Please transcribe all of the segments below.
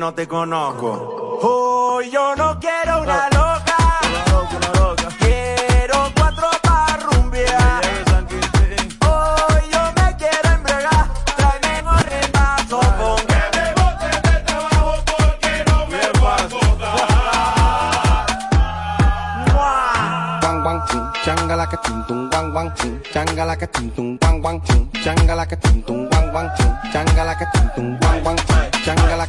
no te conozco. Hoy yo no quiero una loca. Quiero cuatro para rumbear. Yo me quiero embriagar. Que me trabajo porque no me a. Guang guang ching, que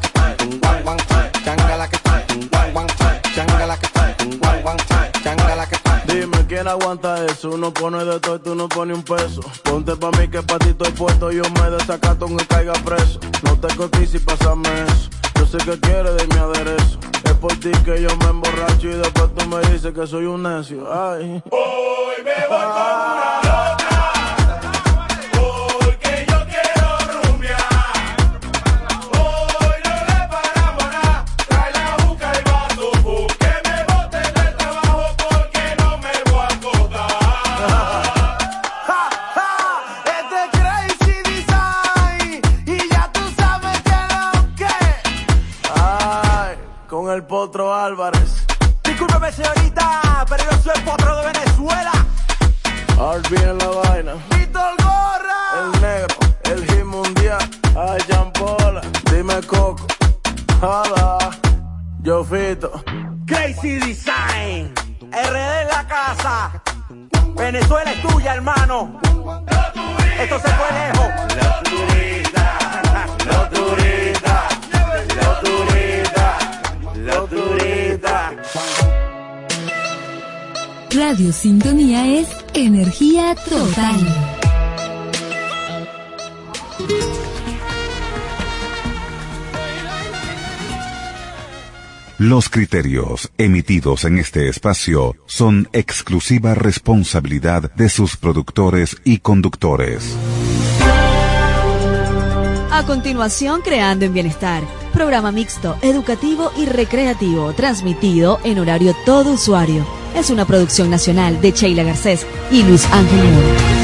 no pones un peso. Ponte pa' mí que pa' ti estoy puesto, yo me desacato aunque caiga preso. No te cotices y pásame eso. Yo sé que quieres de mi aderezo. Es por ti que yo me emborracho y después tú me dices que soy un necio. Ay. Hoy me voy con una loca, potro Los criterios emitidos en este espacio son exclusiva responsabilidad de sus productores y conductores. A continuación, Creando en Bienestar, programa mixto, educativo y recreativo, transmitido en horario todo usuario. Es una producción nacional de Sheila Garcés y Luis Ángel.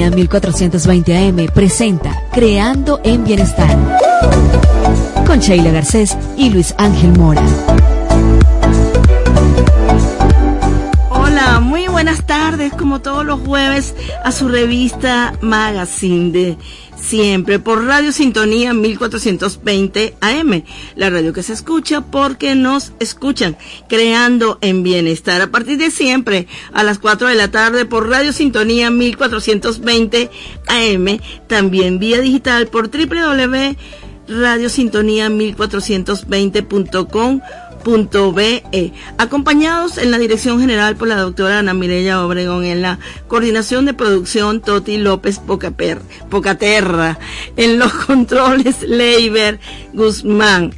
Sintonía 1420 AM presenta Creando en Bienestar con Sheila Garcés y Luis Ángel Mora. Hola, muy buenas tardes, como todos los jueves, a su revista Magazine de siempre por Radio Sintonía 1420 AM, la radio que se escucha porque nos escuchan, creando en bienestar a partir de siempre a las 4 de la tarde por Radio Sintonía 1420 AM, también vía digital por www.radiosintonía 1420.com punto BE, acompañados en la dirección general por la doctora Ana Mireya Obregón, en la coordinación de producción Toti López Pocaper, Pocaterra, en los controles Leiber Guzmán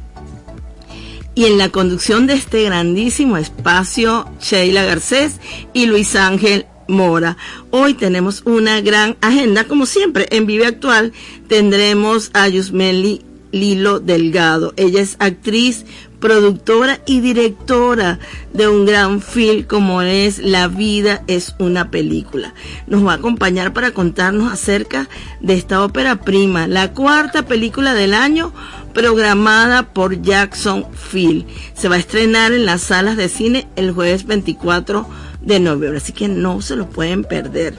y en la conducción de este grandísimo espacio Sheila Garcés y Luis Ángel Mora. Hoy tenemos una gran agenda, como siempre, en Vive Actual tendremos a Yusmeli Lilo Delgado. Ella es actriz, productora y directora de un gran film como es La vida es una película. Nos va a acompañar para contarnos acerca de esta ópera prima, la cuarta película del año programada por Jackson Field. Se va a estrenar en las salas de cine el jueves 24 de noviembre, así que no se lo pueden perder.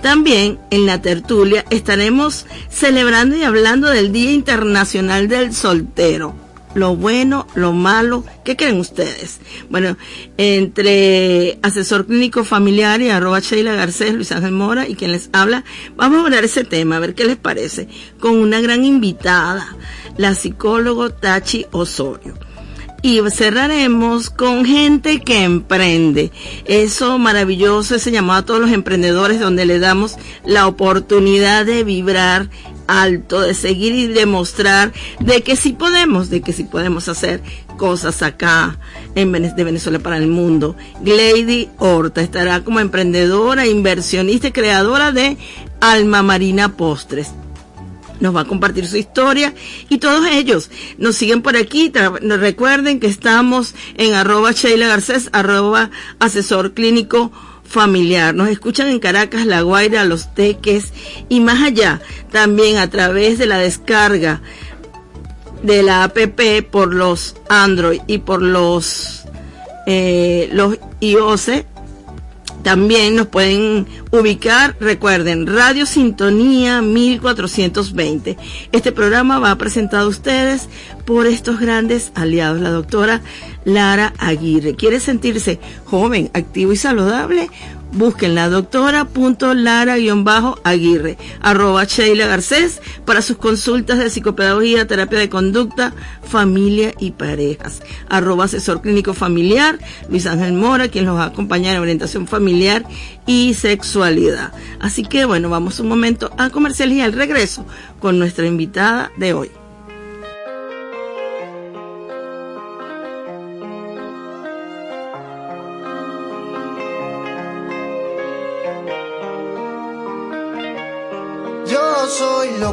También en la tertulia estaremos celebrando y hablando del Día Internacional del Soltero. Lo bueno, lo malo, ¿qué creen ustedes? Bueno, entre asesor clínico familiar y arroba Sheila Garcés, Luis Ángel Mora y quien les habla, vamos a hablar ese tema, a ver qué les parece, con una gran invitada, la psicólogo Tachi Osorio y cerraremos con gente que emprende. Eso maravilloso, ese llamado a todos los emprendedores donde le damos la oportunidad de vibrar alto, de seguir y demostrar de que sí podemos, de que sí podemos hacer cosas acá en de Venezuela para el mundo. Glady Horta estará como emprendedora, inversionista y creadora de Alma Marina Postres nos va a compartir su historia y todos ellos nos siguen por aquí. Recuerden que estamos en arroba Sheila Garcés, arroba asesor clínico familiar. Nos escuchan en Caracas, La Guaira, Los Teques y más allá, también a través de la descarga de la APP por los Android y por los, eh, los iOS también nos pueden ubicar, recuerden, Radio Sintonía 1420. Este programa va presentado a ustedes por estos grandes aliados. La doctora Lara Aguirre. ¿Quiere sentirse joven, activo y saludable? Busquen la doctora punto Lara bajo Aguirre, arroba Sheila Garcés para sus consultas de psicopedagogía, terapia de conducta, familia y parejas. Arroba asesor clínico familiar, Luis Ángel Mora, quien los va en orientación familiar y sexualidad. Así que bueno, vamos un momento a comerciales y al regreso con nuestra invitada de hoy.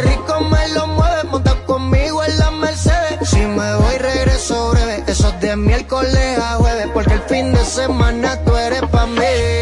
rico me lo mueve, monta conmigo en la Mercedes. Si me voy, regreso breve. Eso es de miércoles a jueves, porque el fin de semana tú eres pa' mí.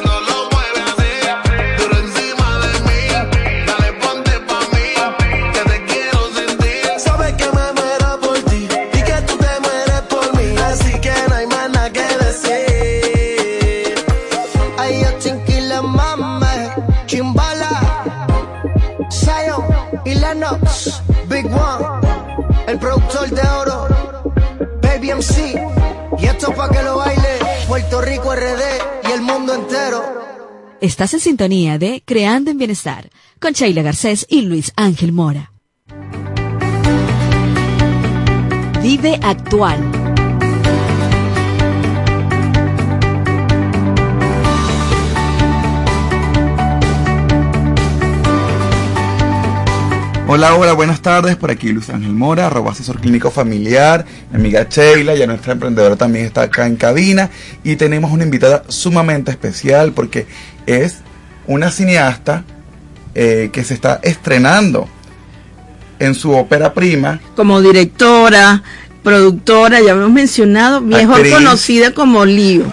El productor de oro, Baby MC, y esto pa' que lo baile, Puerto Rico RD y el mundo entero. Estás en sintonía de Creando en Bienestar con Sheila Garcés y Luis Ángel Mora. Vive actual. Hola, hola, buenas tardes. Por aquí Luis Ángel Mora, arroba asesor clínico familiar. Mi amiga Sheila, ya nuestra emprendedora también está acá en cabina. Y tenemos una invitada sumamente especial porque es una cineasta eh, que se está estrenando en su ópera prima. Como directora, productora, ya hemos mencionado, mejor Actriz. conocida como Lío.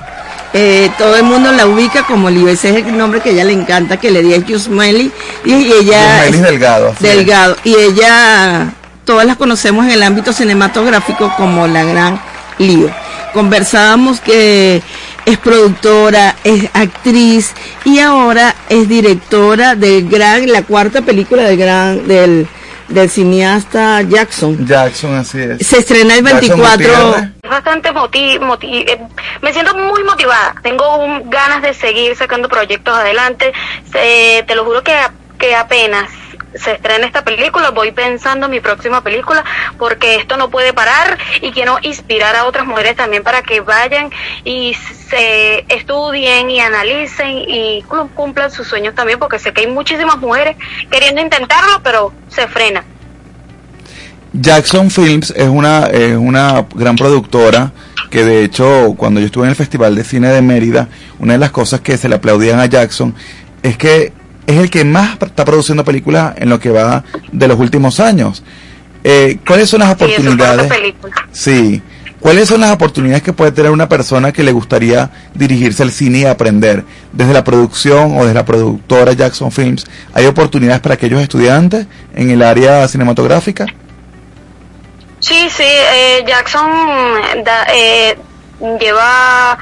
Eh, todo el mundo la ubica como Lío, ese es el nombre que ella le encanta, que le di a Yusmeli. Y, ella. Delgado, es. Delgado. Y ella, todas las conocemos en el ámbito cinematográfico como la gran Lío. Conversábamos que es productora, es actriz y ahora es directora del gran, la cuarta película del gran, del, del cineasta Jackson. Jackson, así es. Se estrena el Jackson 24. Gutiérrez. Es bastante moti moti- eh, me siento muy motivada. Tengo un- ganas de seguir sacando proyectos adelante. Se- te lo juro que, que apenas se estrena esta película, voy pensando en mi próxima película, porque esto no puede parar y quiero inspirar a otras mujeres también para que vayan y se estudien y analicen y cum- cumplan sus sueños también, porque sé que hay muchísimas mujeres queriendo intentarlo, pero se frena. Jackson Films es una, es una gran productora que de hecho cuando yo estuve en el Festival de Cine de Mérida, una de las cosas que se le aplaudían a Jackson es que es el que más está produciendo películas en lo que va de los últimos años. Eh, ¿Cuáles son las oportunidades? Sí. ¿Cuáles son las oportunidades que puede tener una persona que le gustaría dirigirse al cine y aprender? Desde la producción o desde la productora Jackson Films, ¿hay oportunidades para aquellos estudiantes en el área cinematográfica? Sí, sí, eh, Jackson da- eh, lleva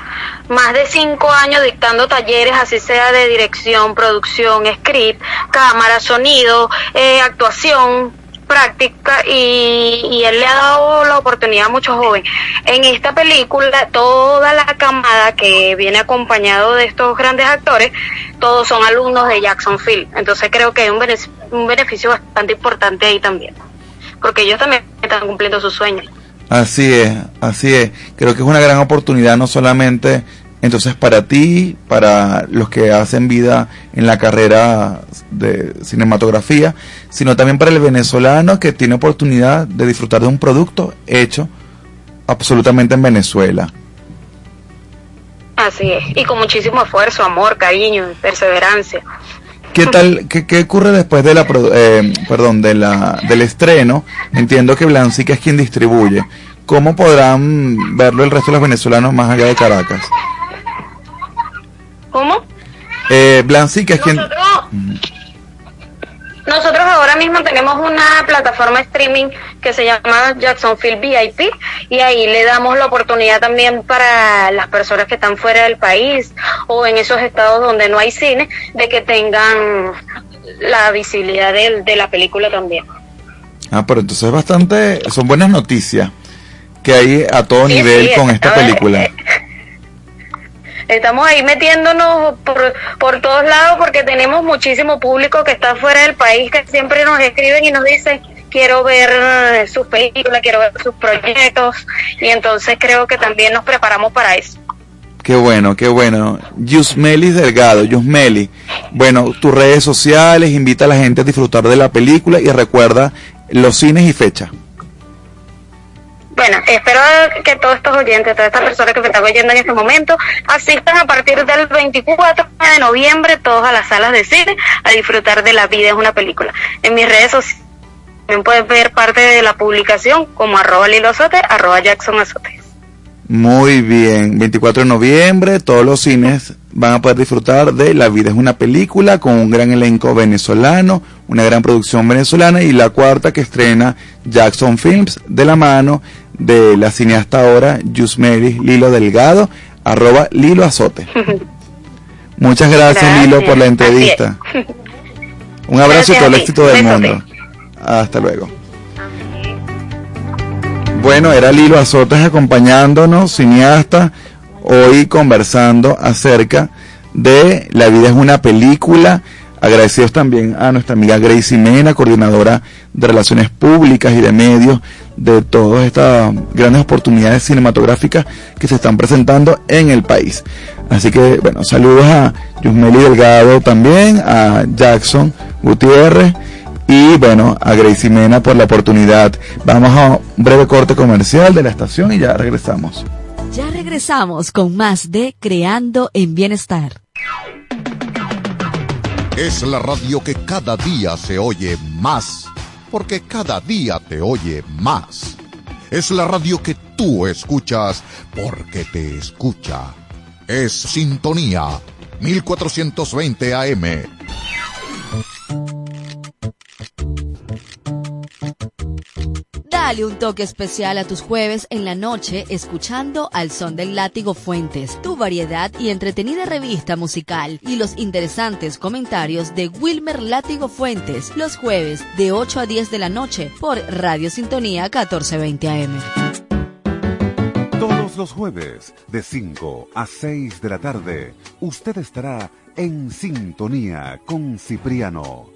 más de cinco años dictando talleres, así sea de dirección, producción, script, cámara, sonido, eh, actuación, práctica y, y él le ha dado la oportunidad a muchos jóvenes. En esta película, toda la camada que viene acompañado de estos grandes actores, todos son alumnos de Jackson Field. Entonces creo que hay un, bene- un beneficio bastante importante ahí también porque ellos también están cumpliendo sus sueños. Así es, así es. Creo que es una gran oportunidad no solamente entonces para ti, para los que hacen vida en la carrera de cinematografía, sino también para el venezolano que tiene oportunidad de disfrutar de un producto hecho absolutamente en Venezuela. Así es, y con muchísimo esfuerzo, amor, cariño, perseverancia. ¿Qué tal, qué, qué ocurre después de la, eh, perdón, de la, del estreno? Entiendo que Blancica es quien distribuye. ¿Cómo podrán verlo el resto de los venezolanos más allá de Caracas? ¿Cómo? Eh, Blancica es quien... Nosotros ahora mismo tenemos una plataforma streaming que se llama Jacksonville VIP y ahí le damos la oportunidad también para las personas que están fuera del país o en esos estados donde no hay cine de que tengan la visibilidad de, de la película también. Ah, pero entonces es bastante, son buenas noticias que hay a todo Sí, nivel sí, con esta ver, película. Estamos ahí metiéndonos por, por todos lados porque tenemos muchísimo público que está fuera del país que siempre nos escriben y nos dicen quiero ver eh, sus películas, quiero ver sus proyectos y entonces creo que también nos preparamos para eso. Qué bueno, qué bueno. Yusmeli Delgado, Yusmeli. Bueno, tus redes sociales, invita a la gente a disfrutar de la película y recuerda los cines y fecha. Bueno, espero que todos estos oyentes, todas estas personas que me están oyendo en este momento, asistan a partir del 24 de noviembre todos a las salas de cine a disfrutar de La vida es una película. En mis redes sociales también pueden ver parte de la publicación como arroba Lilo Azote, arroba Jackson Azote. Muy bien, 24 de noviembre, todos los cines van a poder disfrutar de La vida es una película con un gran elenco venezolano, una gran producción venezolana y la cuarta que estrena Jackson Films de la mano de la cineasta ahora Yusmeri Lilo Delgado, arroba Lilo Azote. Muchas gracias, Lilo por la entrevista. Un abrazo y todo el éxito del mundo. Hasta luego. Bueno, era Lilo Azotes acompañándonos, cineasta, hoy conversando acerca de La vida es una película. Agradecidos también a nuestra amiga Gracie Mena, coordinadora de Relaciones Públicas y de Medios, de todas estas grandes oportunidades cinematográficas que se están presentando en el país. Así que, bueno, saludos a Yusmeli Delgado también, a Jackson Gutiérrez y bueno, a Gracie Mena por la oportunidad. Vamos a un breve corte comercial de la estación y ya regresamos. Ya regresamos con más de Creando en Bienestar. Es la radio que cada día se oye más, porque cada día te oye más. Es la radio que tú escuchas porque te escucha. Es Sintonía 1420 AM. Dale un toque especial a tus jueves en la noche escuchando Al Son del Látigo Fuentes, tu variedad y entretenida revista musical y los interesantes comentarios de Wilmer Látigo Fuentes los jueves de 8 a 10 de la noche por Radio Sintonía 1420 AM. Todos los jueves, de 5 a 6 de la tarde, usted estará en sintonía con Cipriano.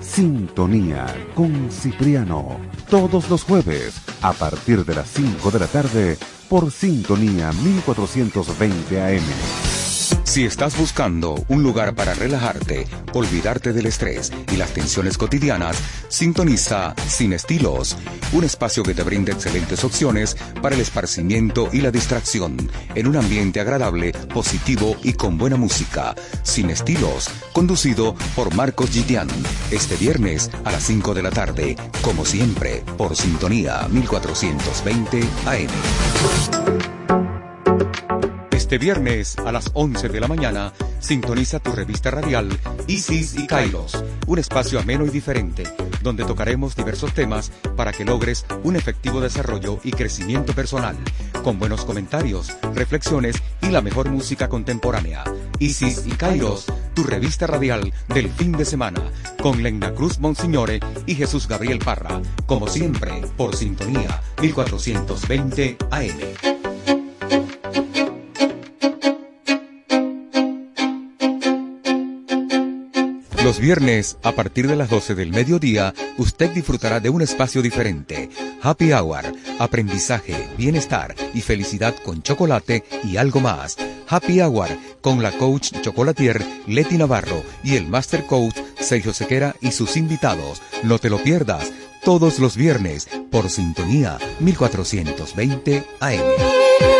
Sintonía con Cipriano, todos los jueves a partir de las 5 de la tarde por Sintonía 1420 AM. Si estás buscando un lugar para relajarte, olvidarte del estrés y las tensiones cotidianas, sintoniza Sin Estilos, un espacio que te brinda excelentes opciones para el esparcimiento y la distracción, en un ambiente agradable, positivo y con buena música. Sin Estilos, conducido por Marcos Gidian, este viernes a las 5 de la tarde, como siempre, por Sintonía 1420 AM. Este viernes a las 11 de la mañana, sintoniza tu revista radial Isis y Kairos, un espacio ameno y diferente, donde tocaremos diversos temas para que logres un efectivo desarrollo y crecimiento personal, con buenos comentarios, reflexiones y la mejor música contemporánea. Isis y Kairos, tu revista radial del fin de semana, con Lena Cruz Monsignore y Jesús Gabriel Parra, como siempre, por sintonía 1420 AM. Los viernes, a partir de las 12 del mediodía, usted disfrutará de un espacio diferente. Happy Hour, aprendizaje, bienestar y felicidad con chocolate y algo más. Happy Hour con la coach chocolatier Leti Navarro y el master coach Sergio Sequera y sus invitados. No te lo pierdas todos los viernes por sintonía 1420 AM.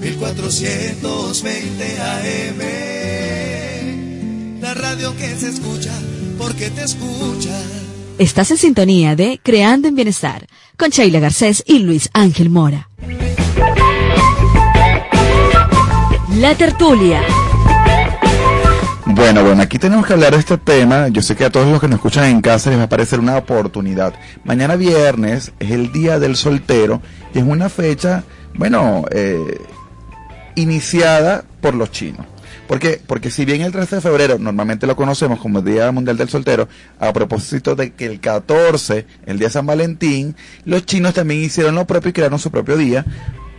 1420 AM. La radio que se escucha porque te escucha. Estás en sintonía de Creando en Bienestar con Sheila Garcés y Luis Ángel Mora. La tertulia. Bueno, bueno, aquí tenemos que hablar de este tema. Yo sé que a todos los que nos escuchan en casa les va a parecer una oportunidad. Mañana viernes es el Día del Soltero y es una fecha, bueno, eh, iniciada por los chinos. ¿Por qué? Porque si bien el 13 de febrero normalmente lo conocemos como el Día Mundial del Soltero, a propósito de que el 14, el Día de San Valentín, los chinos también hicieron lo propio y crearon su propio día.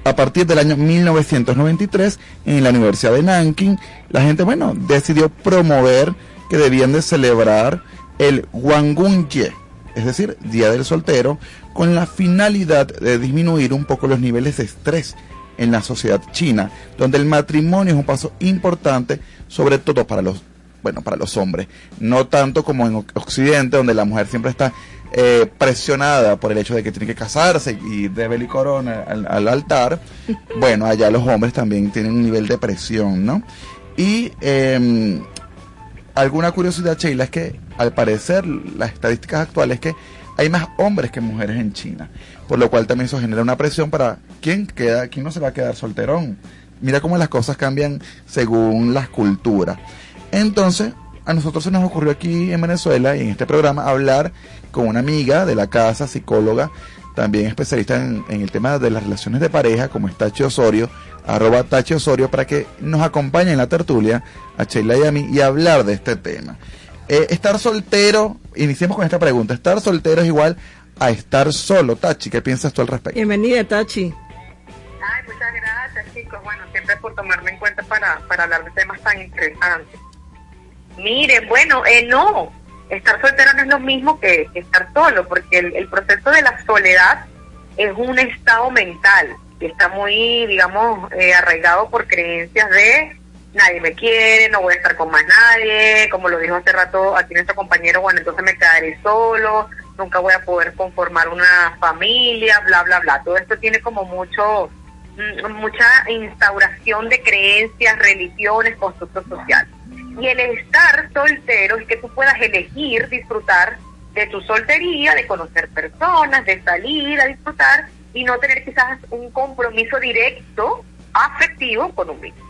A partir del año 1993, en la Universidad de Nanking, la gente, bueno, decidió promover que debían de celebrar el Wangunye, es decir, Día del Soltero, con la finalidad de disminuir un poco los niveles de estrés en la sociedad china, donde el matrimonio es un paso importante, sobre todo para los, bueno, para los hombres, no tanto como en Occidente, donde la mujer siempre está eh, presionada por el hecho de que tiene que casarse y de corona al, al, altar. Bueno, allá los hombres también tienen un nivel de presión, ¿no? Y eh, alguna curiosidad, Sheila, es que al parecer las estadísticas actuales es que hay más hombres que mujeres en China, por lo cual también eso genera una presión para quién queda, quién no se va a quedar solterón. Mira cómo las cosas cambian según las culturas. Entonces, a nosotros se nos ocurrió aquí en Venezuela y en este programa hablar con una amiga de la casa, psicóloga, también especialista en, el tema de las relaciones de pareja, como es Tachi Osorio, arroba Tachi Osorio, para que nos acompañe en la tertulia a Sheila y a mí y hablar de este tema. Eh, estar soltero, iniciemos con esta pregunta, ¿estar soltero es igual a estar solo? Tachi, ¿qué piensas tú al respecto? Bienvenida, Tachi. Ay, muchas gracias, chicos. Bueno, siempre por tomarme en cuenta para, para hablar de temas tan interesantes. Miren, bueno, eh, no, estar soltero no es lo mismo que, que estar solo, porque el, el, proceso de la soledad es un estado mental que está muy, digamos, eh, arraigado por creencias de nadie me quiere, no voy a estar con más nadie, como lo dijo hace rato aquí nuestro compañero, bueno, entonces me quedaré solo, nunca voy a poder conformar una familia, bla, bla, bla. Todo esto tiene como mucho, mucha instauración de creencias, religiones, constructos sociales. Y el estar soltero es que tú puedas elegir disfrutar de tu soltería, de conocer personas, de salir a disfrutar y no tener quizás un compromiso directo, afectivo con un mismo.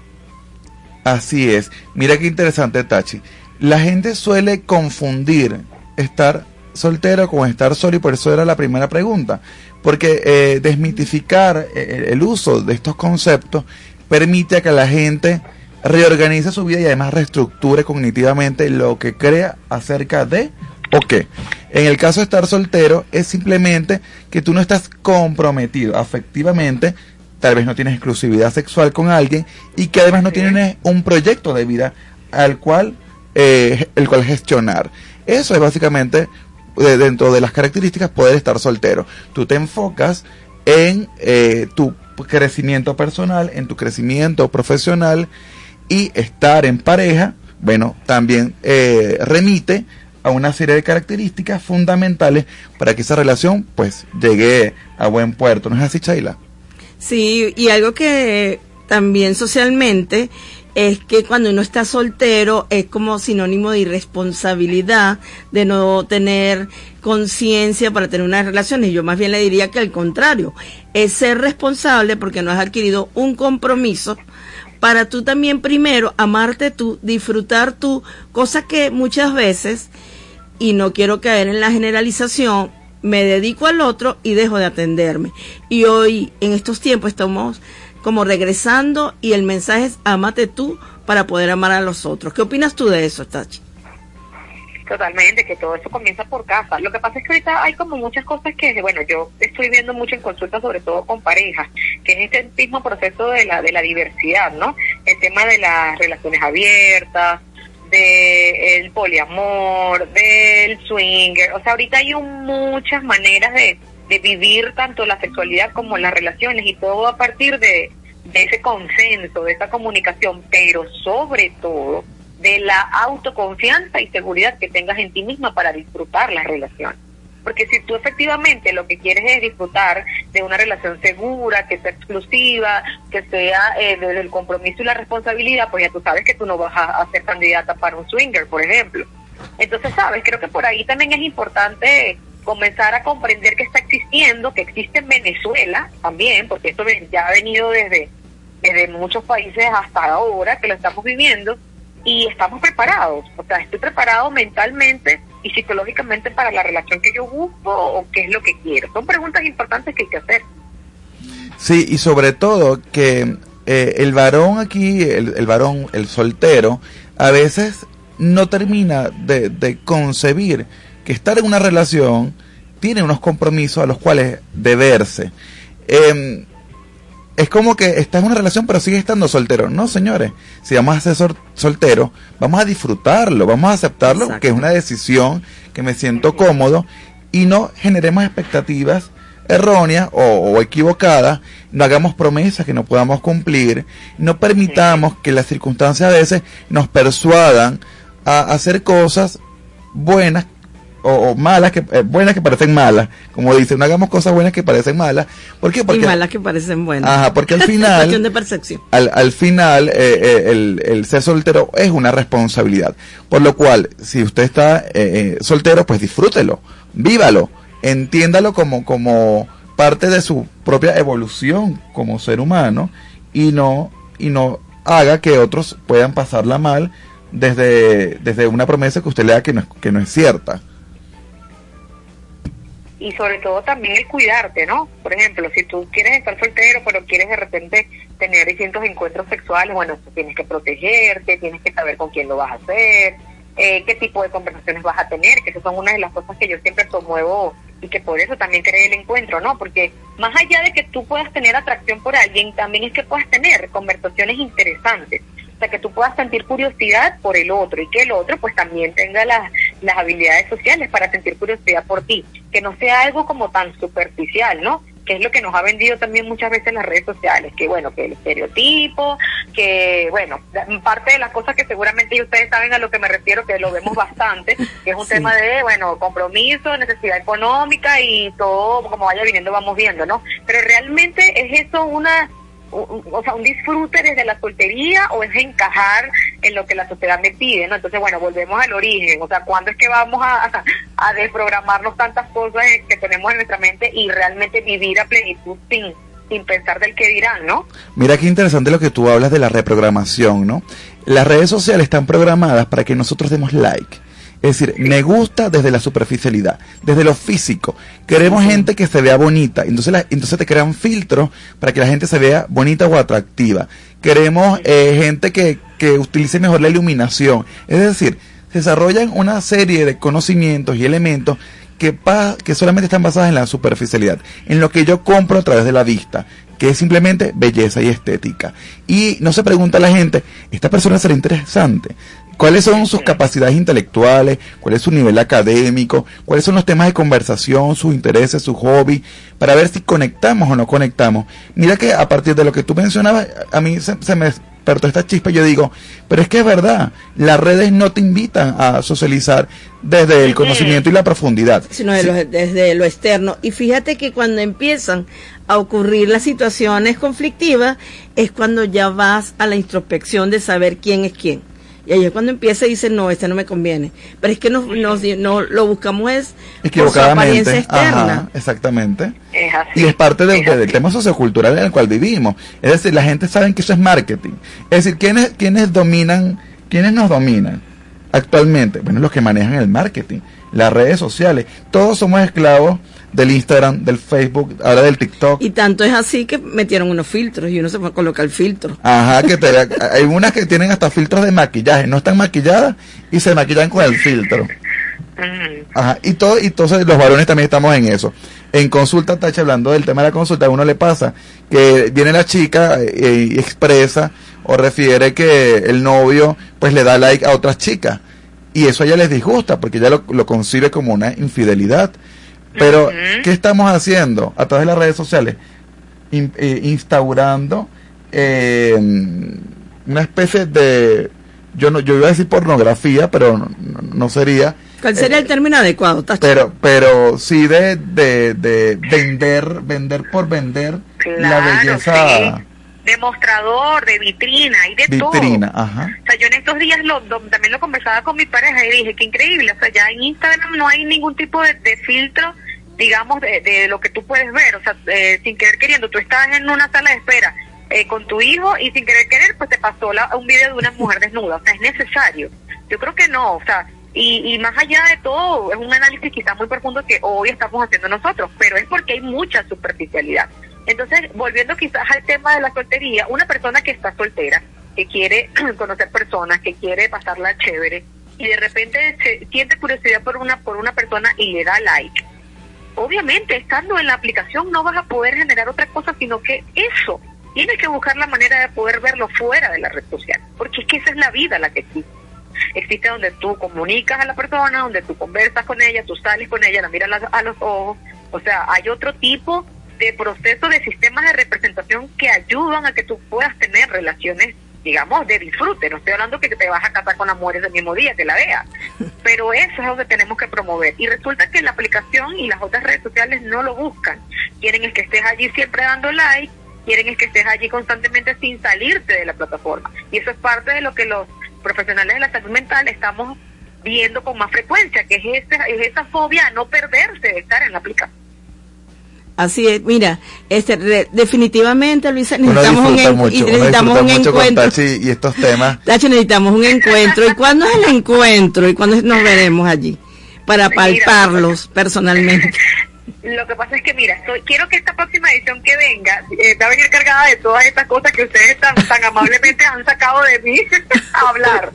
Así es. Mira qué interesante, Tachi. La gente suele confundir estar soltero con estar solo y por eso era la primera pregunta. Porque eh, desmitificar eh, el uso de estos conceptos permite a que la gente reorganice su vida y además reestructure cognitivamente lo que crea acerca de o qué. En el caso de estar soltero es simplemente que tú no estás comprometido afectivamente, tal vez no tienes exclusividad sexual con alguien y que además no tienes un proyecto de vida al cual eh, el cual gestionar. Eso es básicamente dentro de las características poder estar soltero. Tú te enfocas en eh, tu crecimiento personal, en tu crecimiento profesional y estar en pareja, bueno, también eh, remite a una serie de características fundamentales para que esa relación pues llegue a buen puerto. ¿No es así, Chaila? Sí, y algo que también socialmente es que cuando uno está soltero es como sinónimo de irresponsabilidad, de no tener conciencia para tener unas relaciones. Yo más bien le diría que al contrario, es ser responsable porque no has adquirido un compromiso para tú también primero amarte tú, disfrutar tú, cosa que muchas veces, y no quiero caer en la generalización, me dedico al otro y dejo de atenderme. Y hoy, en estos tiempos, estamos como regresando y el mensaje es amate tú para poder amar a los otros. ¿Qué opinas tú de eso, Tachi? Totalmente, que todo eso comienza por casa. Lo que pasa es que ahorita hay como muchas cosas que, bueno, yo estoy viendo mucho en consultas, sobre todo con parejas, que es este mismo proceso de la, de la diversidad, ¿no? El tema de las relaciones abiertas, del poliamor, del swinger. O sea, ahorita hay un- muchas maneras de, de vivir tanto la sexualidad como las relaciones y todo a partir de, ese consenso, de esa comunicación, pero sobre todo de la autoconfianza y seguridad que tengas en ti misma para disfrutar la relación. Porque si tú efectivamente lo que quieres es disfrutar de una relación segura, que sea exclusiva, que sea eh, desde el compromiso y la responsabilidad, pues ya tú sabes que tú no vas a, a ser candidata para un swinger, por ejemplo. Entonces, sabes, creo que por ahí también es importante comenzar a comprender que está existiendo, que existe en Venezuela también, porque esto ya ha venido desde, desde muchos países hasta ahora que lo estamos viviendo y estamos preparados. O sea, estoy preparado mentalmente y psicológicamente para la relación que yo busco o qué es lo que quiero. Son preguntas importantes que hay que hacer. Sí, y sobre todo que eh, el varón aquí, el, el varón, el soltero, a veces no termina de, de concebir que estar en una relación tiene unos compromisos a los cuales deberse. Em, es como que estás en una relación pero sigues estando soltero. No, señores, si vamos a ser sol- solteros, vamos a disfrutarlo, vamos a aceptarlo, que es una decisión que me siento cómodo y no generemos expectativas erróneas o, o equivocadas, no hagamos promesas que no podamos cumplir, no permitamos que las circunstancias a veces nos persuadan a hacer cosas buenas o, o malas que eh, buenas que parecen malas, como dicen, no hagamos cosas buenas que parecen malas. ¿Por qué? Porque y malas que parecen buenas. Ajá, porque al final- Cuestión de percepción. al, al final eh, eh, el, el ser soltero es una responsabilidad. Por lo cual, si usted está soltero, pues disfrútelo, vívalo, entiéndalo como, como parte de su propia evolución como ser humano y no, y no haga que otros puedan pasarla mal desde, desde una promesa que usted le da que no, que no es cierta. Y sobre todo también el cuidarte, ¿no? Por ejemplo, si tú quieres estar soltero, pero quieres de repente tener distintos encuentros sexuales, bueno, tú tienes que protegerte, tienes que saber con quién lo vas a hacer, eh, qué tipo de conversaciones vas a tener, que esas son una de las cosas que yo siempre promuevo y que por eso también creé el encuentro, ¿no? Porque más allá de que tú puedas tener atracción por alguien, también es que puedas tener conversaciones interesantes. O sea, que tú puedas sentir curiosidad por el otro y que el otro pues también tenga las, las habilidades sociales para sentir curiosidad por ti. Que no sea algo como tan superficial, ¿no? Que es lo que nos ha vendido también muchas veces las redes sociales, que bueno, que el estereotipo, que bueno, parte de las cosas que seguramente ustedes saben a lo que me refiero, que lo vemos bastante, que es un tema de, bueno, compromiso, necesidad económica y todo como vaya viniendo vamos viendo, ¿no? Pero realmente es eso una un- o sea, un disfrute desde la soltería o es encajar en lo que la sociedad me pide, ¿no? Entonces, bueno, volvemos al origen, o sea, ¿cuándo es que vamos a, a, a desprogramarnos tantas cosas que tenemos en nuestra mente y realmente vivir a plenitud sin, sin pensar del que dirán, ¿no? Mira qué interesante lo que tú hablas de la reprogramación, ¿no? Las redes sociales están programadas para que nosotros demos like. Es decir, me gusta desde la superficialidad, desde lo físico. Queremos gente que se vea bonita. Entonces, la- entonces te crean filtros para que la gente se vea bonita o atractiva. Queremos eh, gente que, que utilice mejor la iluminación. Es decir, se desarrollan una serie de conocimientos y elementos que, que solamente están basadas en la superficialidad, en lo que yo compro a través de la vista, que es simplemente belleza y estética. Y no se pregunta a la gente, ¿esta persona será interesante? ¿Cuáles son sus capacidades intelectuales? ¿Cuál es su nivel académico? ¿Cuáles son los temas de conversación, sus intereses, sus hobbies? Para ver si conectamos o no conectamos. Mira que a partir de lo que tú mencionabas, a mí se, se me despertó esta chispa y yo digo, pero es que es verdad, las redes no te invitan a socializar desde el conocimiento y la profundidad. sino de Sí. desde lo externo. Y fíjate que cuando empiezan a ocurrir las situaciones conflictivas es cuando ya vas a la introspección de saber quién es quién. Y ahí es cuando empieza y dice, no, este no me conviene. Pero es que no, no, no lo buscamos es por su apariencia Equivocadamente. externa. Ajá, exactamente. Es así. Y es parte de- de- del tema sociocultural en el cual vivimos. Es decir, la gente sabe que eso es marketing. Es decir, ¿quiénes, quiénes dominan, quiénes nos dominan actualmente? Bueno, los que manejan el marketing, las redes sociales. Todos somos esclavos del Instagram, del Facebook, ahora del TikTok. Y tanto es así que metieron unos filtros y uno se fue a colocar el filtro. Ajá, que te, hay unas que tienen hasta filtros de maquillaje, no están maquilladas y se maquillan con el filtro. Ajá, y todo, y entonces los varones también estamos en eso. En consulta, Tacha, hablando del tema de la consulta, a uno le pasa que viene la chica eh, y expresa o refiere que el novio pues le da like a otras chicas. Y eso a ella les disgusta porque ella lo, lo concibe como una infidelidad. Pero, ¿qué estamos haciendo a través de las redes sociales? In- eh, instaurando eh, una especie de, yo no, yo iba a decir pornografía, pero no, no- sería, ¿Cuál sería el término adecuado, Tacho? pero, pero sí de, de, de vender, vender por vender la belleza de vitrina y de todo. vitrina, ajá. O sea, yo en estos días lo, lo- también lo conversaba con mi pareja y dije, qué increíble, o sea, ya en Instagram no hay ningún tipo de, de filtro, digamos, de, de lo que tú puedes ver, o sea, eh, sin querer queriendo, tú estás en una sala de espera eh, con tu hijo y sin querer querer, pues te pasó la- un video de una mujer desnuda, o sea, es necesario. Yo creo que no, o sea, y, y más allá de todo, es un análisis quizá muy profundo que hoy estamos haciendo nosotros, pero es porque hay mucha superficialidad. Entonces, volviendo quizás al tema de la soltería, una persona que está soltera, que quiere conocer personas, que quiere pasarla chévere, y de repente se siente curiosidad por una, por una persona y le da like. Obviamente, estando en la aplicación no vas a poder generar otra cosa, sino que eso. Tienes que buscar la manera de poder verlo fuera de la red social, porque es que esa es la vida la que existe. Existe donde tú comunicas a la persona, donde tú conversas con ella, tú sales con ella, la miras a los- ojos. O sea, hay otro tipo de proceso de sistemas de representación que ayudan a que tú puedas tener relaciones, digamos, de disfrute. No estoy hablando que te vas a casar con la mujer ese mismo día, que la veas. Pero eso es lo que tenemos que promover. Y resulta que la aplicación y las otras redes sociales no lo buscan. Quieren es que estés allí siempre dando like, quieren es que estés allí constantemente sin salirte de la plataforma. Y eso es parte de lo que los profesionales de la salud mental estamos viendo con más frecuencia, que es, ese- es esa fobia a no perderse de estar en la aplicación. Así es, mira, este, re- definitivamente, Luisa, necesitamos un, disfruta en- mucho, y uno necesitamos disfruta un mucho con encuentro. Tachi y estos temas. Tacho, necesitamos un encuentro. ¿Y cuándo es el encuentro? ¿Y cuándo nos veremos allí? Para Mira, palparlos personalmente. Lo que pasa es que, mira, estoy- quiero que esta próxima edición que venga eh, va a venir cargada de todas estas cosas que ustedes tan, tan amablemente han sacado de mí a hablar.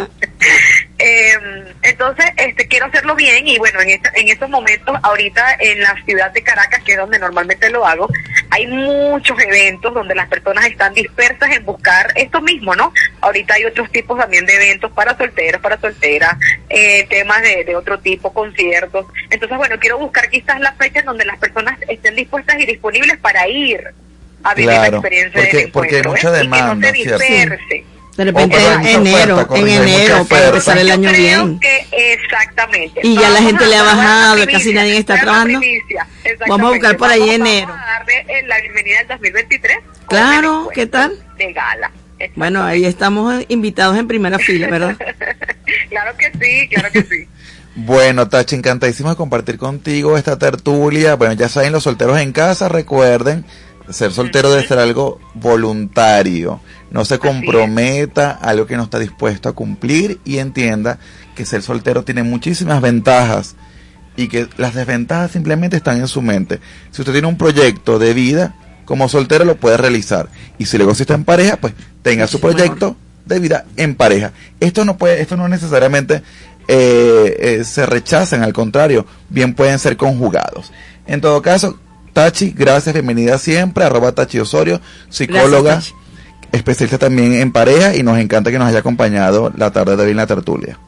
Eh, entonces, este, quiero hacerlo bien y bueno, en, esta- en estos momentos, ahorita en la ciudad de Caracas, que es donde normalmente lo hago, hay muchos eventos donde las personas están dispersas en buscar esto mismo, ¿no? Ahorita hay otros tipos también de eventos para solteros, para solteras, eh, temas de, de otro tipo, conciertos. Entonces, bueno, quiero buscar quizás las fechas donde las personas estén dispuestas y disponibles para ir a vivir la experiencia porque- del porque hay encuentro, mucha ¿eh? y que demanda, no se disperse. De repente en enero, oferta, en enero para empezar el año bien. que exactamente. Y ya la gente le ha bajado, primicia, casi nadie está trabajando. primicia, Vamos a buscar por ahí Vamos- enero. Vamos a darle eh, la bienvenida al 2023 Claro, ¿qué tal? de gala. Bueno, ahí estamos invitados en primera fila, ¿verdad? Claro que sí, claro que sí. Bueno, Tachi, encantadísimo de compartir contigo esta tertulia. Bueno, ya saben, los solteros en casa, recuerden, ser soltero debe ser algo voluntario. No se comprometa a algo que no está dispuesto a cumplir y entienda que ser soltero tiene muchísimas ventajas y que las desventajas simplemente están en su mente. Si usted tiene un proyecto de vida, como soltero lo puede realizar. Y si luego si está en pareja, pues tenga su proyecto de vida en pareja. Esto no puede, esto no necesariamente eh, eh, se rechazan, al contrario, bien pueden ser conjugados. En todo caso, Tachi, gracias, bienvenida siempre, arroba Tachi Osorio, psicóloga, Gracias, especialista también en pareja y nos encanta que nos haya acompañado la tarde de hoy en la tertulia.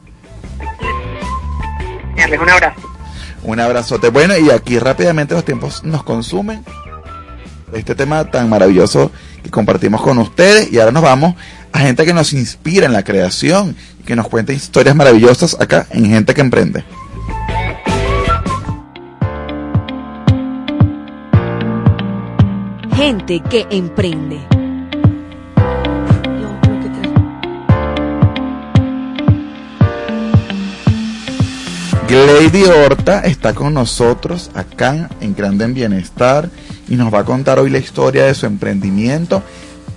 Darles un abrazo. Un abrazote. Bueno, y aquí rápidamente los tiempos nos consumen. Este tema tan maravilloso que compartimos con ustedes. Y ahora nos vamos a gente que nos inspira en la creación y que nos cuenta historias maravillosas acá en Gente que Emprende. Gente que emprende. Glady Horta está con nosotros acá en Grande en Bienestar y nos va a contar hoy la historia de su emprendimiento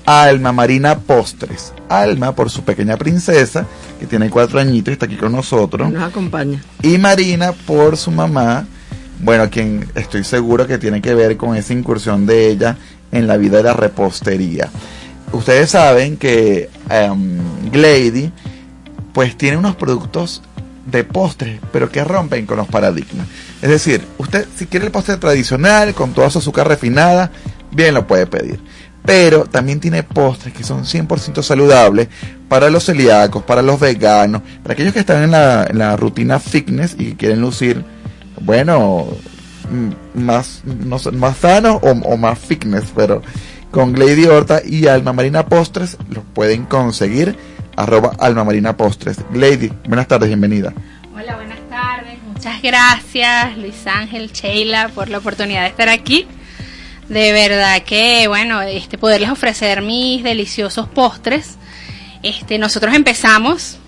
Alma Marina Postres. Alma por su pequeña princesa que tiene cuatro añitos y está aquí con nosotros. Nos acompaña. Y Marina por su mamá, bueno, quien estoy seguro que tiene que ver con esa incursión de ella en la vida de la repostería. Ustedes saben que em, Glady pues tiene unos productos de postres, pero que rompen con los paradigmas. Es decir, usted si quiere el postre tradicional con toda su azúcar refinada, bien lo puede pedir. Pero también tiene postres que son 100% saludables para los celíacos, para los veganos, para aquellos que están en la, en la rutina fitness y quieren lucir, bueno, más, no sé, más sanos o, más fitness, pero con Lady Horta y Alma Marina Postres los pueden conseguir arroba Alma Marina Postres. Lady, buenas tardes, bienvenida. Hola, buenas tardes. Muchas gracias, Luis Ángel, Sheila, por la oportunidad de estar aquí. De verdad que, bueno, este, poderles ofrecer mis deliciosos postres. Este, nosotros empezamos,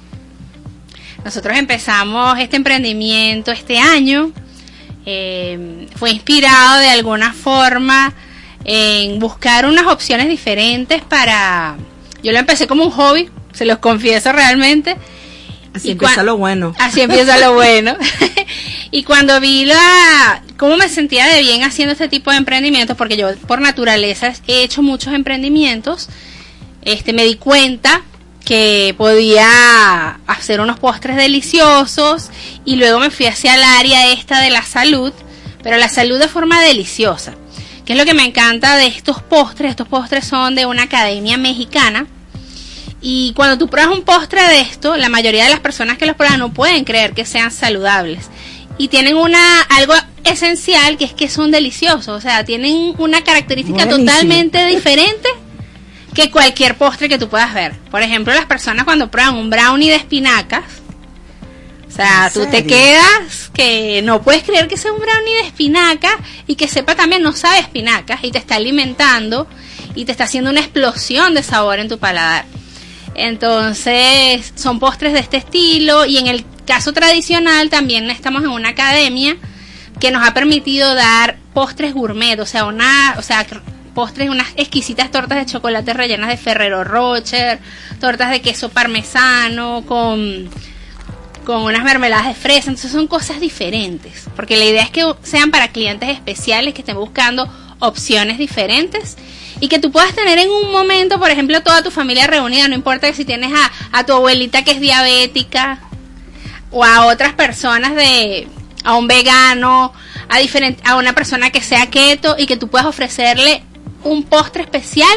nosotros empezamos este emprendimiento este año. Eh, fue inspirado de alguna forma en buscar unas opciones diferentes para... Yo lo empecé como un hobby, se los confieso realmente. Así Y empieza lo bueno. Así empieza lo bueno. y cuando vi la cómo me sentía de bien haciendo este tipo de emprendimientos, porque yo por naturaleza he hecho muchos emprendimientos, este me di cuenta que podía hacer unos postres deliciosos y luego me fui hacia el área esta de la salud, pero la salud de forma deliciosa. Que es lo que me encanta de estos postres. Estos postres son de una academia mexicana. Y cuando tú pruebas un postre de esto, la mayoría de las personas que los prueban no pueden creer que sean saludables. Y tienen una algo esencial que es que son deliciosos, o sea, tienen una característica Buenísimo. totalmente diferente que cualquier postre que tú puedas ver. Por ejemplo, las personas cuando prueban un brownie de espinacas, o sea, ¿En tú te quedas que no puedes creer que sea un brownie de espinaca y que sepa también no sabe espinacas y te está alimentando y te está haciendo una explosión de sabor en tu paladar. Entonces, son postres de este estilo y en el caso tradicional también estamos en una academia que nos ha permitido dar postres gourmet, o sea, una, o sea, postres, unas exquisitas tortas de chocolate rellenas de Ferrero Rocher, tortas de queso parmesano con con unas mermeladas de fresa, entonces son cosas diferentes, porque la idea es que sean para clientes especiales que estén buscando opciones diferentes y que tú puedas tener en un momento, por ejemplo, toda tu familia reunida, no importa si tienes a, a tu abuelita que es diabética o a otras personas de a un vegano, a diferente a una persona que sea keto y que tú puedas ofrecerle un postre especial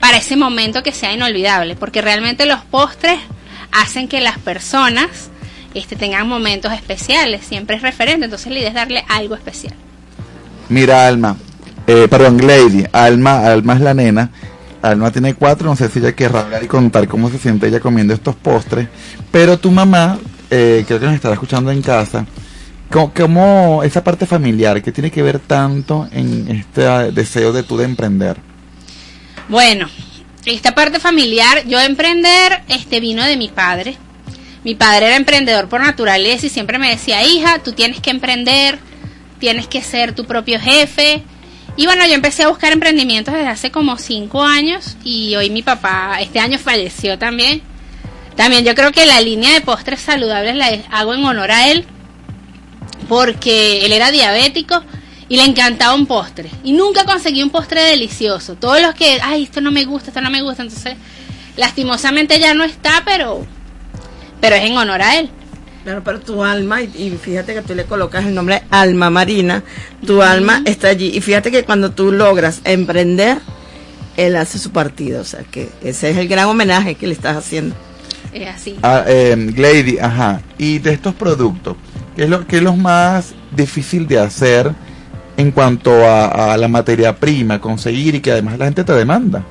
para ese momento que sea inolvidable, porque realmente los postres hacen que las personas este, tengan momentos especiales, siempre es referente, entonces la idea es darle algo especial. Mira, Alma, eh, perdón, Lady, Alma, Alma es la nena. Alma tiene cuatro, no sé si ella querrá hablar y contar cómo se siente ella comiendo estos postres. Pero tu mamá, eh, creo que nos estará escuchando en casa. ¿Cómo, esa parte familiar que tiene que ver tanto en este ah, deseo de tú de emprender? Bueno, esta parte familiar, yo emprender, este vino de mi padre. Mi padre era emprendedor por naturaleza y siempre me decía, hija, tú tienes que emprender, tienes que ser tu propio jefe. Y bueno, yo empecé a buscar emprendimientos desde hace como cinco años y hoy mi papá, este año falleció también. También yo creo que la línea de postres saludables la hago en honor a él porque él era diabético y le encantaba un postre. Y nunca conseguí un postre delicioso. Todos los que, ay, esto no me gusta, esto no me gusta. Entonces, lastimosamente ya no está, pero, pero es en honor a él. Claro, pero tu alma, y, y fíjate que tú le colocas el nombre Alma Marina, tu alma está allí. Y fíjate que cuando tú logras emprender, él hace su partido. O sea, que ese es el gran homenaje que le estás haciendo. Es así. Ah, eh, Lady, ajá. Y de estos productos, ¿qué es lo que es lo más difícil de hacer en cuanto a, a la materia prima, conseguir y que además la gente te demanda?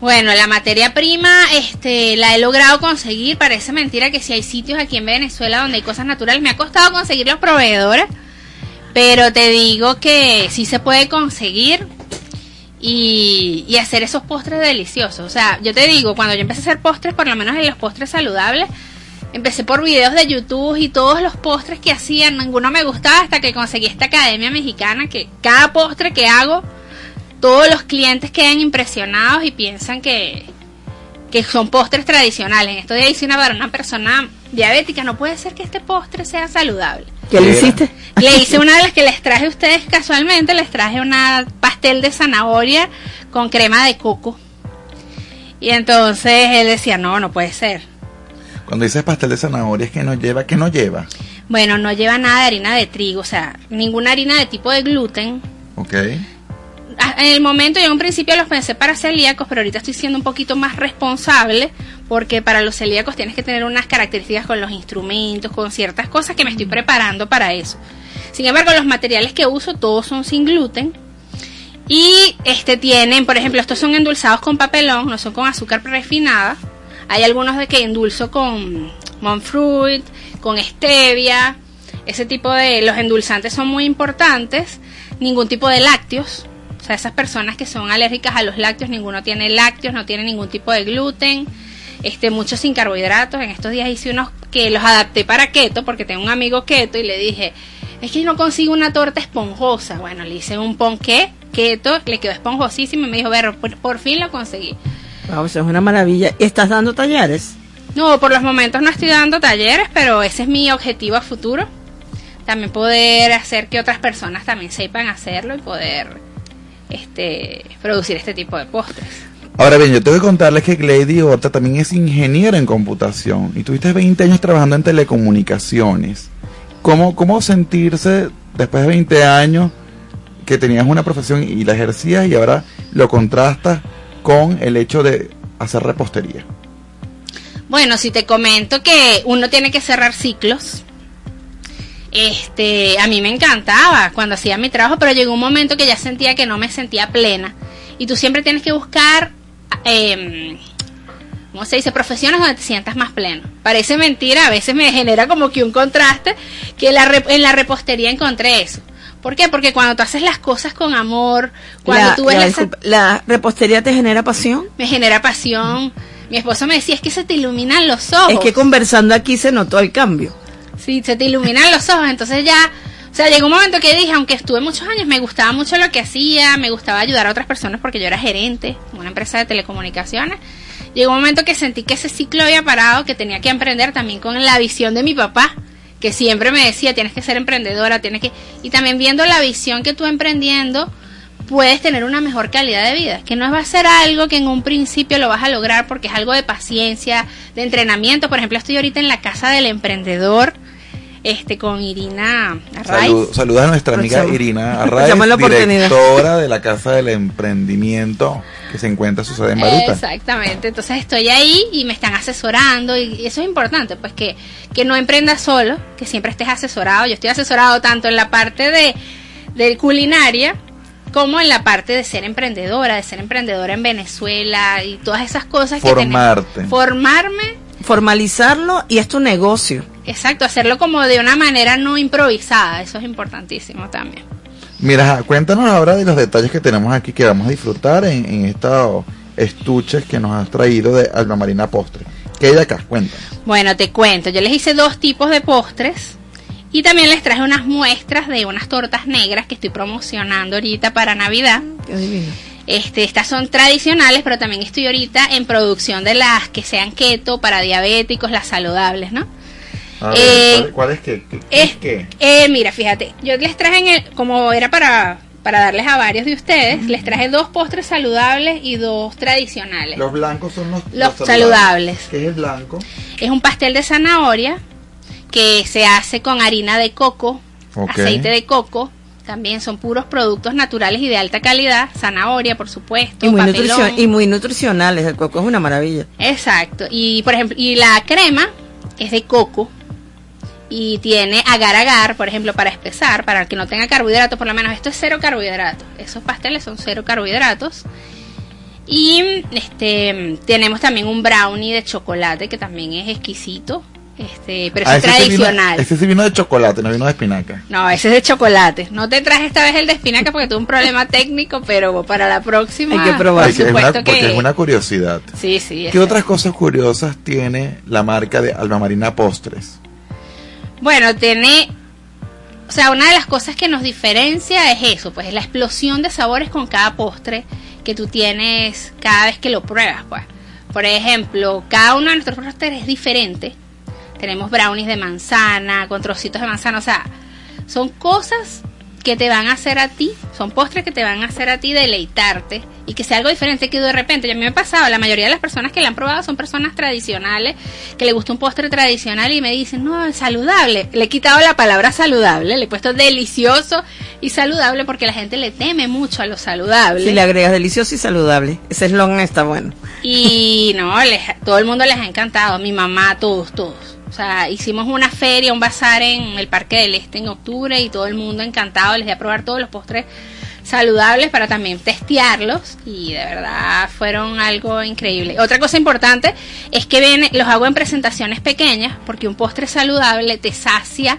Bueno, la materia prima, este, la he logrado conseguir. Parece mentira que si hay sitios aquí en Venezuela donde hay cosas naturales, me ha costado conseguir los proveedores, pero te digo que sí se puede conseguir y, y hacer esos postres deliciosos. O sea, yo te digo, cuando yo empecé a hacer postres, por lo menos en los postres saludables, empecé por videos de YouTube y todos los postres que hacían, ninguno me gustaba hasta que conseguí esta academia mexicana que cada postre que hago todos los clientes quedan impresionados y piensan que, que son postres tradicionales. En esto de hice una para una persona diabética, no puede ser que este postre sea saludable. ¿Qué le hiciste? Le hice una de las que les traje a ustedes casualmente, les traje una pastel de zanahoria con crema de coco. Y entonces él decía, no, no puede ser. Cuando dices pastel de zanahoria es que no lleva, ¿qué no lleva? Bueno, no lleva nada de harina de trigo, o sea, ninguna harina de tipo de gluten. Ok. Ah, En el momento yo en un principio los pensé para celíacos, pero ahorita estoy siendo un poquito más responsable porque para los celíacos tienes que tener unas características con los instrumentos, con ciertas cosas que me estoy preparando para eso. Sin embargo, los materiales que uso todos son sin gluten. Y este tienen, por ejemplo, estos son endulzados con papelón, no son con azúcar refinada. Hay algunos de que endulzo con monk fruit, con stevia. Ese tipo de los endulzantes son muy importantes. Ningún tipo de lácteos. O sea, esas personas que son alérgicas a los lácteos, ninguno tiene lácteos, no tiene ningún tipo de gluten. Este, muchos sin carbohidratos. En estos días hice unos que los adapté para keto porque tengo un amigo keto y le dije, es que no consigo una torta esponjosa. Bueno, le hice un ponqué keto, le quedó esponjosísimo y me dijo, ver, por fin lo conseguí. Wow, eso es una maravilla. ¿Y estás dando talleres? No, por los momentos no estoy dando talleres, pero ese es mi objetivo a futuro. También poder hacer que otras personas también sepan hacerlo y poder este, producir este tipo de postres. Ahora bien, yo tengo que contarles que Glady Horta también es ingeniera en computación y tuviste 20 años trabajando en telecomunicaciones. ¿Cómo, cómo sentirse después de 20 años que tenías una profesión y la ejercías y ahora lo contrastas con el hecho de hacer repostería? Bueno, si te comento que uno tiene que cerrar ciclos. Este, a mí me encantaba cuando hacía mi trabajo, pero llegó un momento que ya sentía que no me sentía plena. Y tú siempre tienes que buscar, eh, ¿cómo se dice? Profesiones donde te sientas más pleno. Parece mentira, a veces me genera como que un contraste, que en la, re- en la repostería encontré eso. ¿Por qué? Porque cuando tú haces las cosas con amor, cuando La- tú ves la, la, disculpa, ¿la repostería te genera pasión? me genera pasión. Mi esposo me decía, es que se te iluminan los ojos. Es que conversando aquí se notó el cambio. Sí, se te iluminan los ojos. Entonces ya, o sea, llegó un momento que dije, aunque estuve muchos años, me gustaba mucho lo que hacía, me gustaba ayudar a otras personas porque yo era gerente en una empresa de telecomunicaciones. Llegó un momento que sentí que ese ciclo había parado, que tenía que emprender también con la visión de mi papá, que siempre me decía, tienes que ser emprendedora, tienes que... Y también viendo la visión que tú emprendiendo, puedes tener una mejor calidad de vida, que no va a ser algo que en un principio lo vas a lograr porque es algo de paciencia, de entrenamiento. Por ejemplo, estoy ahorita en la casa del emprendedor, este, con Irina Arraiz. Salud- saluda a nuestra amiga. Irina Arraiz, directora de la Casa del Emprendimiento que se encuentra su sede en Baruta. Exactamente, entonces estoy ahí y me están asesorando y eso es importante, pues que, que no emprendas solo, que siempre estés asesorado. Yo estoy asesorado tanto en la parte de, de culinaria como en la parte de ser emprendedora, de ser emprendedora en Venezuela y todas esas cosas que Formarte. tenemos. Formarme, Formalizarlo y es tu negocio. Exacto, hacerlo como de una manera no improvisada, eso es importantísimo también. Mira, cuéntanos ahora de los detalles que tenemos aquí que vamos a disfrutar en, en estos estuches que nos has traído de Alma Marina Postre. ¿Qué hay de acá? Cuéntanos. Bueno, te cuento, yo les hice dos tipos de postres y también les traje unas muestras de unas tortas negras que estoy promocionando ahorita para Navidad. Este, estas son tradicionales, pero también estoy ahorita en producción de las que sean keto para diabéticos, las saludables, ¿no? A Eh, ¿cuál, cuál es qué? ¿Qué- qué es- es qué? Eh, mira, fíjate, yo les traje, en el, como era para, para darles a varios de ustedes, les traje dos postres saludables y dos tradicionales. Los blancos son los, Los saludables. ¿Qué es el blanco? Es un pastel de zanahoria que se hace con harina de coco, aceite de coco. También son puros productos naturales y de alta calidad. Zanahoria, por supuesto. Y muy, papelón. y muy nutricionales. El coco es una maravilla. Exacto. Y por ejemplo, y la crema es de coco y tiene agar agar, por ejemplo, para espesar, para que no tenga carbohidratos, por lo menos esto es cero carbohidratos. Esos pasteles son cero carbohidratos. Y este tenemos también un brownie de chocolate que también es exquisito. Este, pero Ah, es ese sí vino- tradicional. Ese sí vino de chocolate, no vino de espinaca. No, ese es de chocolate. No te traje esta vez el de espinaca porque tuve un problema técnico, pero para la próxima. Ay, que Por es una- supuesto porque que. es una curiosidad. Sí, sí. ¿Qué otras cosas curiosas tiene la marca de Alma Marina Postres? Bueno, tiene. O sea, una de las cosas que nos diferencia es eso, pues es la explosión de sabores con cada postre que tú tienes cada vez que lo pruebas, pues. Por ejemplo, cada uno de nuestros postres es diferente. Tenemos brownies de manzana, con trocitos de manzana, o sea, son cosas que te van a hacer a ti, son postres que te van a hacer a ti deleitarte y que sea algo diferente que de repente, ya a mí me ha pasado, la mayoría de las personas que la han probado son personas tradicionales, que le gusta un postre tradicional y me dicen, no, es saludable. Le he quitado la palabra saludable, le he puesto delicioso y saludable porque la gente le teme mucho a lo saludable. Si le agregas delicioso y saludable, ese eslogan está bueno. Y no, les, todo el mundo les ha encantado, mi mamá, todos, todos. O sea, hicimos una feria, un bazar en el Parque del Este en octubre y todo el mundo encantado, les di a probar todos los postres saludables para también testearlos y de verdad fueron algo increíble. Otra cosa importante es que los hago en presentaciones pequeñas porque un postre saludable te sacia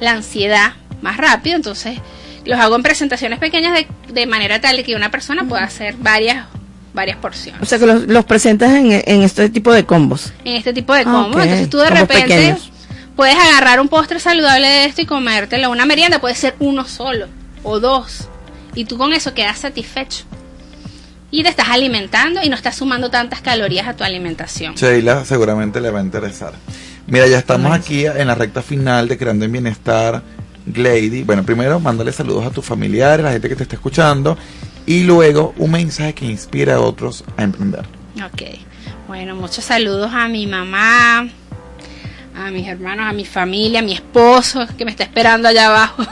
la ansiedad más rápido, entonces los hago en presentaciones pequeñas de, de manera tal que una persona pueda hacer varias varias porciones. O sea que los, los presentas en, en este tipo de combos. En este tipo de Ah, combos. Entonces tú de Combos repente pequeños. puedes agarrar un postre saludable de esto y comértelo. Una merienda puede ser uno solo o dos. Y tú con eso quedas satisfecho. Y te estás alimentando y no estás sumando tantas calorías a tu alimentación. Sheila seguramente le va a interesar. Mira, ya estamos aquí en la recta final de Creando en Bienestar, Glady. Bueno, primero, mándale saludos a tus familiares, a la gente que te está escuchando. Y luego, un mensaje que inspira a otros a emprender. Ok. Bueno, muchos saludos a mi mamá, a mis hermanos, a mi familia, a mi esposo que me está esperando allá abajo.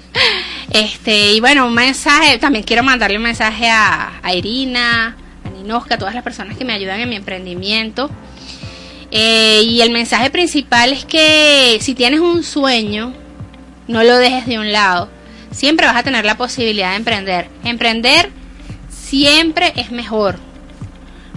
este, y bueno, un mensaje, también quiero mandarle un mensaje a, Irina, a Ninosca, a todas las personas que me ayudan en mi emprendimiento. Eh, y el mensaje principal es que si tienes un sueño, no lo dejes de un lado. Siempre vas a tener la posibilidad de emprender. Emprender siempre es mejor.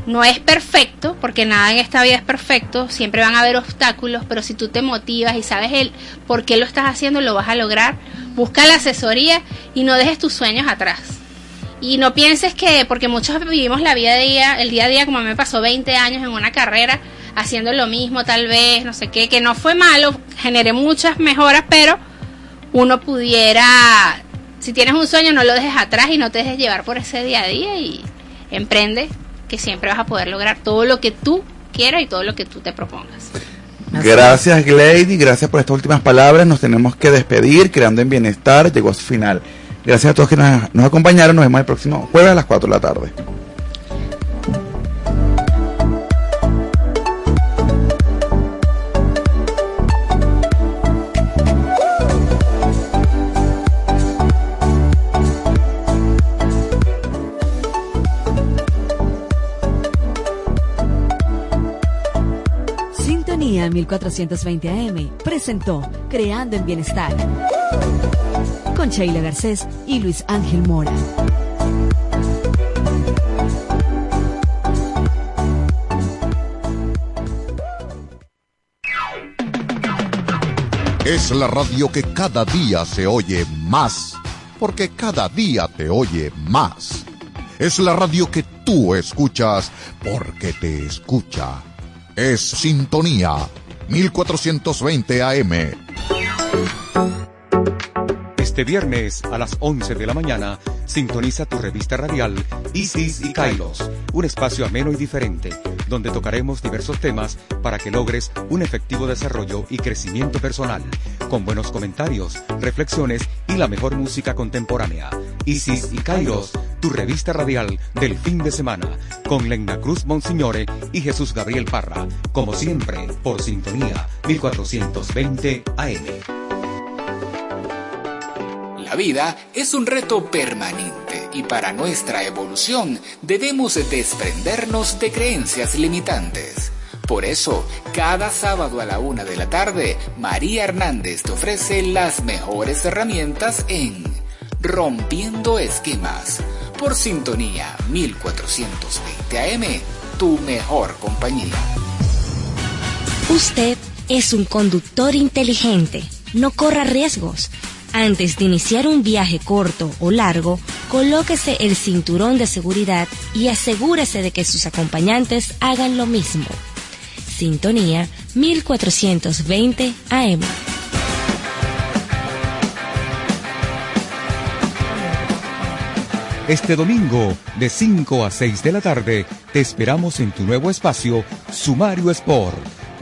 No es perfecto, porque nada en esta vida es perfecto, siempre van a haber obstáculos, pero si tú te motivas y sabes el por qué lo estás haciendo, lo vas a lograr. Busca la asesoría y no dejes tus sueños atrás. Y no pienses que, porque muchos vivimos la vida día, el día a día, como me pasó 20 años en una carrera, haciendo lo mismo tal vez, no sé qué, que no fue malo, generé muchas mejoras, pero uno pudiera, si tienes un sueño, no lo dejes atrás y no te dejes llevar por ese día a día y emprende, que siempre vas a poder lograr todo lo que tú quieras y todo lo que tú te propongas. Gracias, Glady. Gracias por estas últimas palabras. Nos tenemos que despedir. Creando en Bienestar llegó a su final. Gracias a todos que nos, nos acompañaron. Nos vemos el próximo jueves a las 4 de la tarde. Sintonía 1420 AM presentó Creando en Bienestar con Sheila Garcés y Luis Ángel Mora. Es la radio que cada día se oye más, porque cada día te oye más. Es la radio que tú escuchas, porque te escucha. Es Sintonía 1420 AM. Este viernes a las 11 de la mañana, sintoniza tu revista radial Isis y Kairos, un espacio ameno y diferente, donde tocaremos diversos temas para que logres un efectivo desarrollo y crecimiento personal, con buenos comentarios, reflexiones y la mejor música contemporánea. Isis y Kairos, revista radial del fin de semana, con Lena Cruz Monsignore y Jesús Gabriel Parra, como siempre, por sintonía 1420 AM. La vida es un reto permanente y para nuestra evolución debemos desprendernos de creencias limitantes. Por eso, cada sábado a la una de la tarde, María Hernández te ofrece las mejores herramientas en Rompiendo Esquemas, por sintonía 1420 AM, tu mejor compañía. Usted es un conductor inteligente. No corra riesgos. Antes de iniciar un viaje corto o largo, colóquese el cinturón de seguridad y asegúrese de que sus acompañantes hagan lo mismo. Sintonía 1420 AM. Este domingo, de 5 a 6 de la tarde, te esperamos en tu nuevo espacio, Sumario Sport,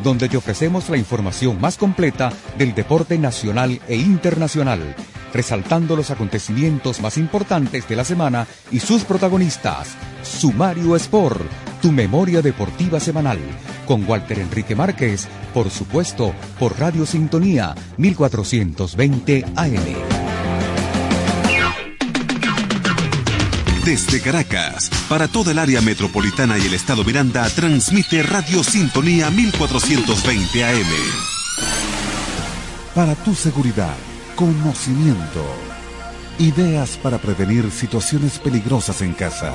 donde te ofrecemos la información más completa del deporte nacional e internacional. resaltando los acontecimientos más importantes de la semana y sus protagonistas. Sumario Sport, tu memoria deportiva semanal, con Walter Enrique Márquez, por supuesto, por Radio Sintonía 1420 AM. Desde Caracas, para toda el área metropolitana y el estado Miranda, transmite Radio Sintonía 1420 AM. Para tu seguridad, conocimiento, ideas para prevenir situaciones peligrosas en casa.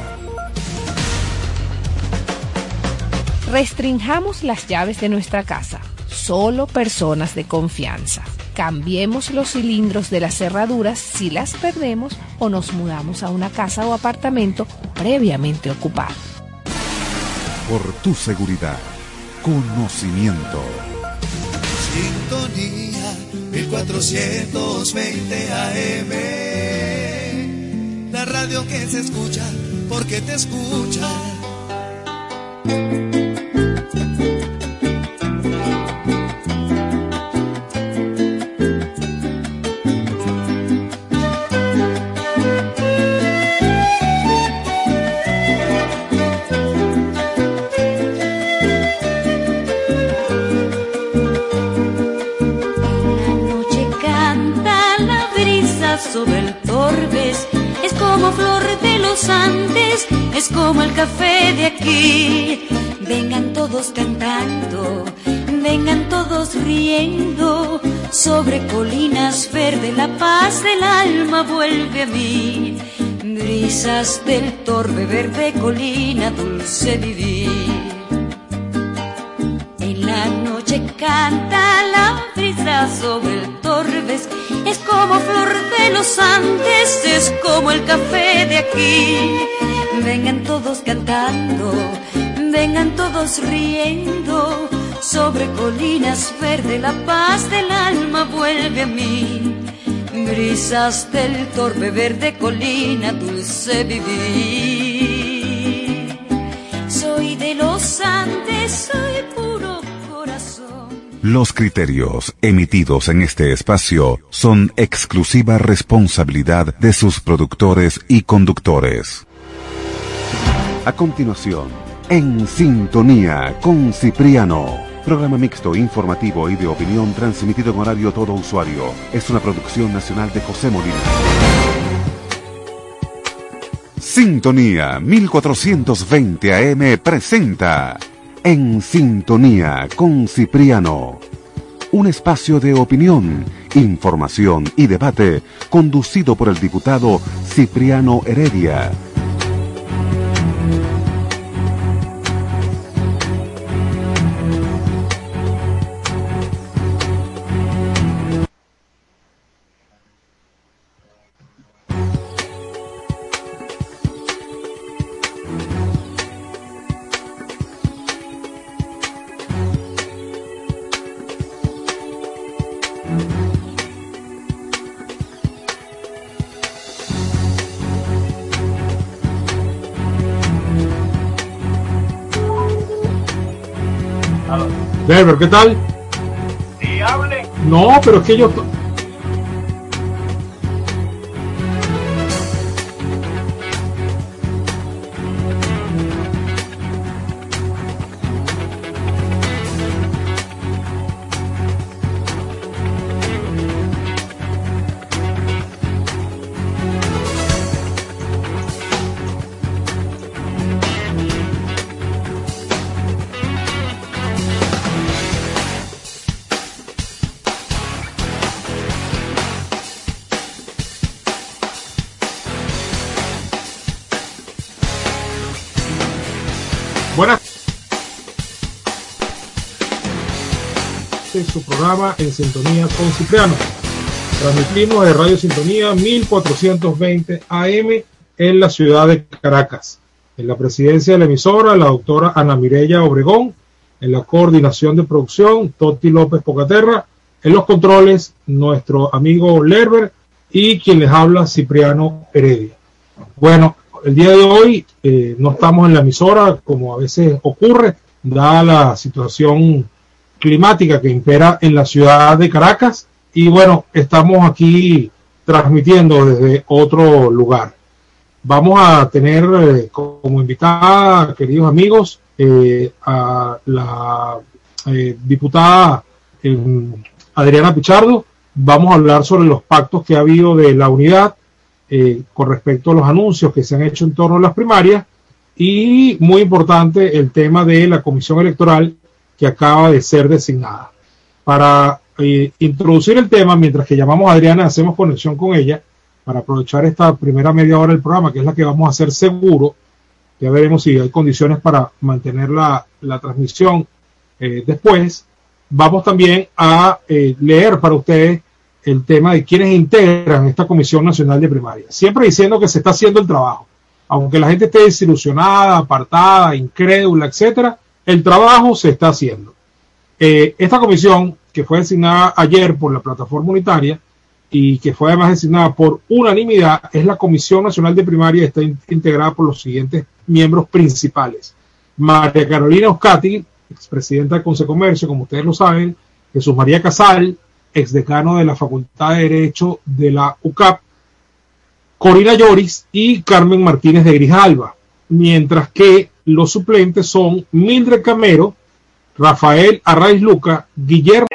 Restringamos las llaves de nuestra casa. Solo personas de confianza. Cambiemos los cilindros de las cerraduras si las perdemos o nos mudamos a una casa o apartamento previamente ocupado. Por tu seguridad, conocimiento. Sintonía 1420 AM. La radio que se escucha porque te escucha. Es como el café de aquí. Vengan todos cantando, vengan todos riendo, sobre colinas verde la paz del alma vuelve a mí. Brisas del torbe verde colina, dulce vivir. En la noche canta la brisa sobre el torbes, es como flor de los Andes, es como el café de aquí. Vengan todos cantando, vengan todos riendo, sobre colinas verde la paz del alma vuelve a mí. Brisas del torbe verde colina, dulce vivir. Soy de los Andes, soy puro. Los criterios emitidos en este espacio son exclusiva responsabilidad de sus productores y conductores. A continuación, en sintonía con Cipriano. Programa mixto, informativo y de opinión transmitido en horario todo usuario. Es una producción nacional de José Molina. Sintonía 1420 AM presenta En Sintonía con Cipriano. Un espacio de opinión, información y debate conducido por el diputado Cipriano Heredia. ¿Qué tal? No, pero es que yo... En Sintonía con Cipriano. Transmitimos de Radio Sintonía 1420 AM en la ciudad de Caracas. En la presidencia de la emisora, la doctora Ana Mireya Obregón. En la coordinación de producción, Toti López Pocaterra. En los controles, nuestro amigo Lerber y quien les habla, Cipriano Heredia. Bueno, el día de hoy eh, no estamos en la emisora como a veces ocurre, dada la situación climática que impera en la ciudad de Caracas. Y bueno, estamos aquí transmitiendo desde otro lugar. Vamos a tener eh, como invitada, queridos amigos, eh, a la eh, diputada Adriana Pichardo. Vamos a hablar sobre los pactos que ha habido de la unidad con respecto a los anuncios que se han hecho en torno a las primarias y muy importante el tema de la comisión electoral que acaba de ser designada. Para eh, introducir el tema, mientras que llamamos a Adriana, hacemos conexión con ella para aprovechar esta primera media hora del programa, que es la que vamos a hacer seguro. Ya veremos si hay condiciones para mantener la, la transmisión eh, después. Vamos también a eh, leer para ustedes el tema de quienes integran esta Comisión Nacional de Primaria. Siempre diciendo que se está haciendo el trabajo. Aunque la gente esté desilusionada, apartada, incrédula, etcétera, el trabajo se está haciendo. Eh, esta comisión, que fue designada ayer por la plataforma unitaria y que fue además designada por unanimidad, es la Comisión Nacional de Primaria está in- integrada por los siguientes miembros principales. María Carolina Oscati, expresidenta del Consejo de Comercio, como ustedes lo saben, Jesús María Casal, exdecano de la Facultad de Derecho de la UCAP, Corina Lloris y Carmen Martínez de Grijalva, mientras que los suplentes son Mildred Camero, Rafael Arraiz Luca, Guillermo